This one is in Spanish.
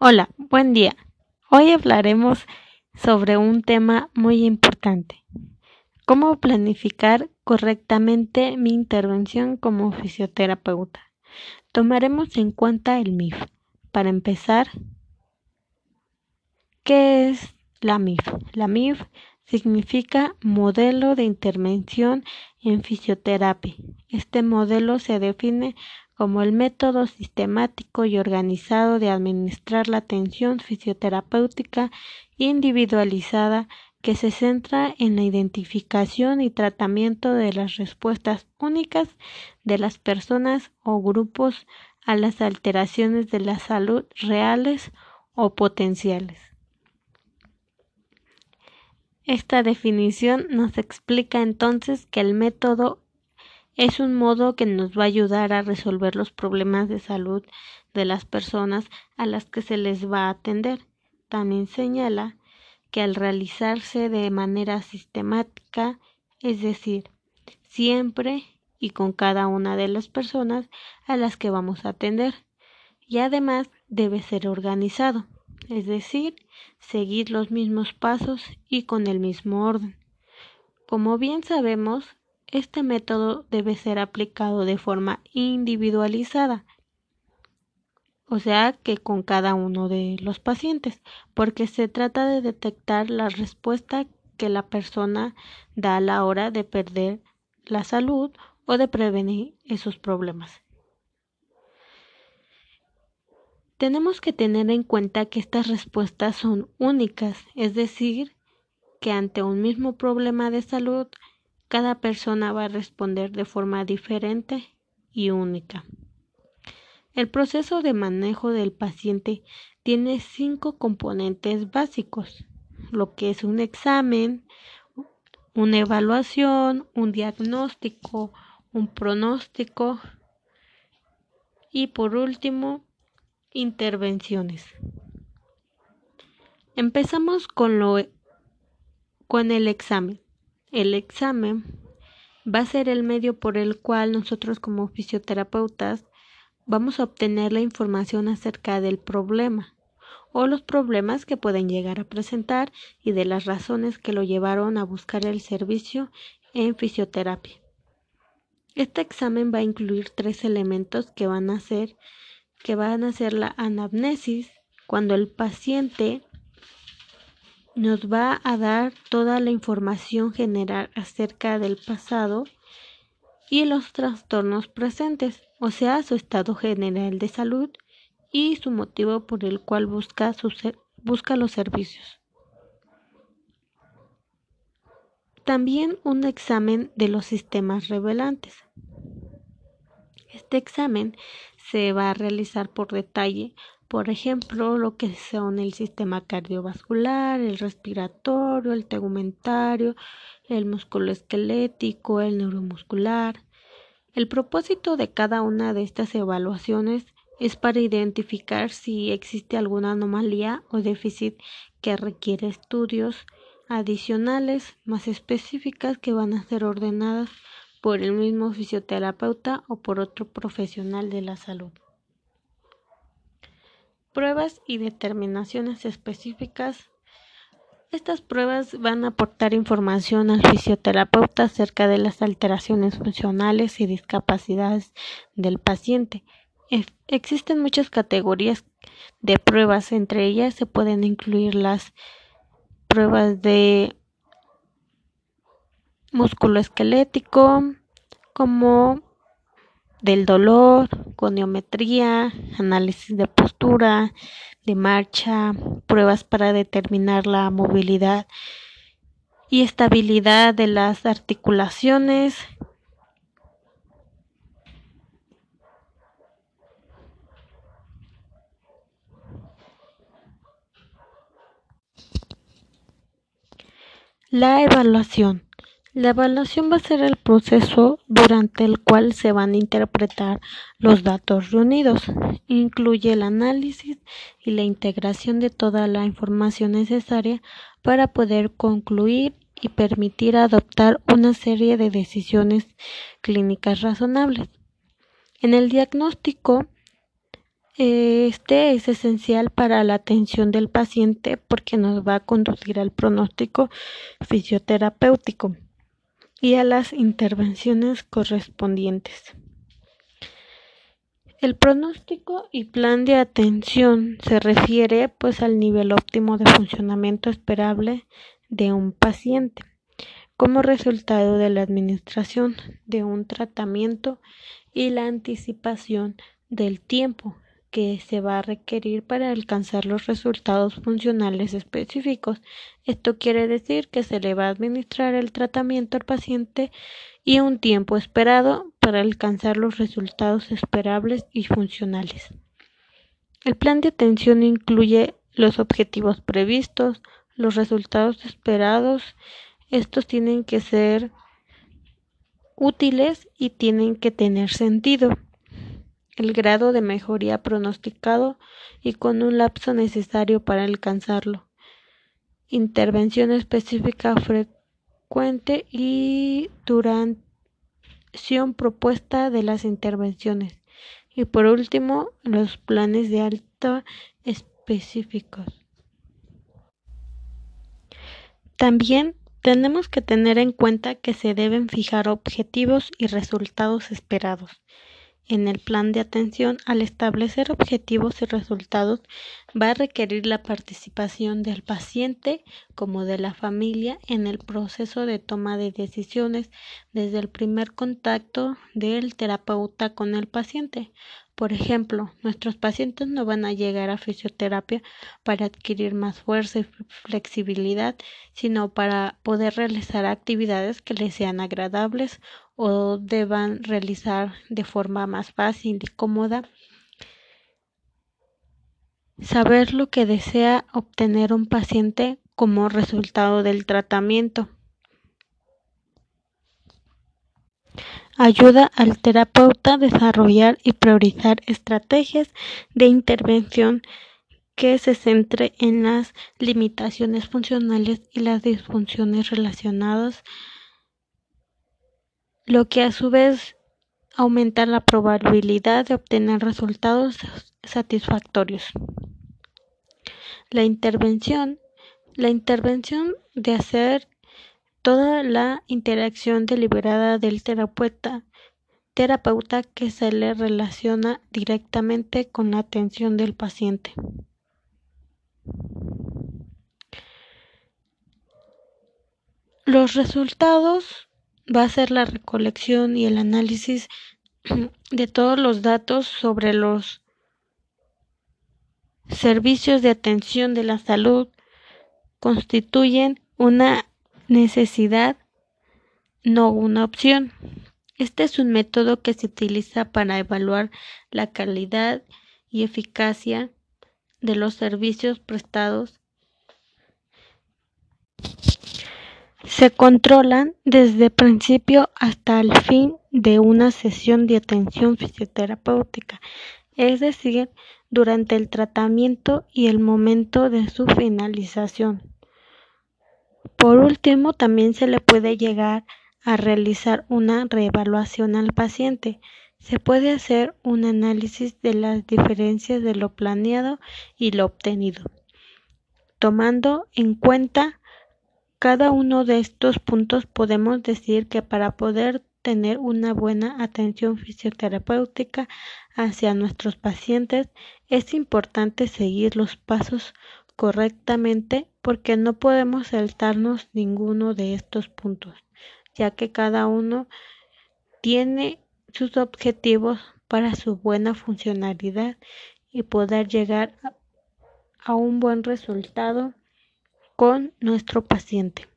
Hola, buen día. Hoy hablaremos sobre un tema muy importante. Cómo planificar correctamente mi intervención como fisioterapeuta. Tomaremos en cuenta el MIF. Para empezar, ¿qué es la MIF? La MIF significa modelo de intervención en fisioterapia. Este modelo se define como el método sistemático y organizado de administrar la atención fisioterapéutica individualizada que se centra en la identificación y tratamiento de las respuestas únicas de las personas o grupos a las alteraciones de la salud reales o potenciales. Esta definición nos explica entonces que el método es un modo que nos va a ayudar a resolver los problemas de salud de las personas a las que se les va a atender. También señala que al realizarse de manera sistemática, es decir, siempre y con cada una de las personas a las que vamos a atender, y además debe ser organizado, es decir, seguir los mismos pasos y con el mismo orden. Como bien sabemos, este método debe ser aplicado de forma individualizada, o sea que con cada uno de los pacientes, porque se trata de detectar la respuesta que la persona da a la hora de perder la salud o de prevenir esos problemas. Tenemos que tener en cuenta que estas respuestas son únicas, es decir, que ante un mismo problema de salud cada persona va a responder de forma diferente y única. El proceso de manejo del paciente tiene cinco componentes básicos, lo que es un examen, una evaluación, un diagnóstico, un pronóstico y por último, intervenciones. Empezamos con, con el examen. El examen va a ser el medio por el cual nosotros como fisioterapeutas vamos a obtener la información acerca del problema o los problemas que pueden llegar a presentar y de las razones que lo llevaron a buscar el servicio en fisioterapia. Este examen va a incluir tres elementos que van a ser que van a ser la anamnesis, cuando el paciente nos va a dar toda la información general acerca del pasado y los trastornos presentes, o sea, su estado general de salud y su motivo por el cual busca, busca los servicios. También un examen de los sistemas revelantes. Este examen se va a realizar por detalle por ejemplo, lo que son el sistema cardiovascular, el respiratorio, el tegumentario, el músculo esquelético, el neuromuscular. El propósito de cada una de estas evaluaciones es para identificar si existe alguna anomalía o déficit que requiere estudios adicionales más específicas que van a ser ordenadas por el mismo fisioterapeuta o por otro profesional de la salud pruebas y determinaciones específicas. Estas pruebas van a aportar información al fisioterapeuta acerca de las alteraciones funcionales y discapacidades del paciente. existen muchas categorías de pruebas, entre ellas se pueden incluir las pruebas de músculo esquelético, como del dolor, coniometría, análisis de postura, de marcha, pruebas para determinar la movilidad y estabilidad de las articulaciones. La evaluación. La evaluación va a ser el proceso durante el cual se van a interpretar los datos reunidos. Incluye el análisis y la integración de toda la información necesaria para poder concluir y permitir adoptar una serie de decisiones clínicas razonables. En el diagnóstico, Este es esencial para la atención del paciente porque nos va a conducir al pronóstico fisioterapéutico y a las intervenciones correspondientes. El pronóstico y plan de atención se refiere pues al nivel óptimo de funcionamiento esperable de un paciente como resultado de la administración de un tratamiento y la anticipación del tiempo que se va a requerir para alcanzar los resultados funcionales específicos. Esto quiere decir que se le va a administrar el tratamiento al paciente y un tiempo esperado para alcanzar los resultados esperables y funcionales. El plan de atención incluye los objetivos previstos, los resultados esperados. Estos tienen que ser útiles y tienen que tener sentido el grado de mejoría pronosticado y con un lapso necesario para alcanzarlo. Intervención específica frecuente y duración propuesta de las intervenciones. Y por último, los planes de alta específicos. También tenemos que tener en cuenta que se deben fijar objetivos y resultados esperados en el plan de atención, al establecer objetivos y resultados, va a requerir la participación del paciente como de la familia en el proceso de toma de decisiones desde el primer contacto del terapeuta con el paciente. Por ejemplo, nuestros pacientes no van a llegar a fisioterapia para adquirir más fuerza y flexibilidad, sino para poder realizar actividades que les sean agradables o deban realizar de forma más fácil y cómoda. Saber lo que desea obtener un paciente como resultado del tratamiento. Ayuda al terapeuta a desarrollar y priorizar estrategias de intervención que se centre en las limitaciones funcionales y las disfunciones relacionadas lo que a su vez aumenta la probabilidad de obtener resultados satisfactorios. La intervención, la intervención de hacer toda la interacción deliberada del terapeuta, terapeuta que se le relaciona directamente con la atención del paciente. Los resultados va a ser la recolección y el análisis de todos los datos sobre los servicios de atención de la salud constituyen una necesidad, no una opción. Este es un método que se utiliza para evaluar la calidad y eficacia de los servicios prestados Se controlan desde principio hasta el fin de una sesión de atención fisioterapéutica, es decir, durante el tratamiento y el momento de su finalización. Por último, también se le puede llegar a realizar una reevaluación al paciente. Se puede hacer un análisis de las diferencias de lo planeado y lo obtenido, tomando en cuenta cada uno de estos puntos podemos decir que para poder tener una buena atención fisioterapéutica hacia nuestros pacientes es importante seguir los pasos correctamente porque no podemos saltarnos ninguno de estos puntos, ya que cada uno tiene sus objetivos para su buena funcionalidad y poder llegar a un buen resultado con nuestro paciente.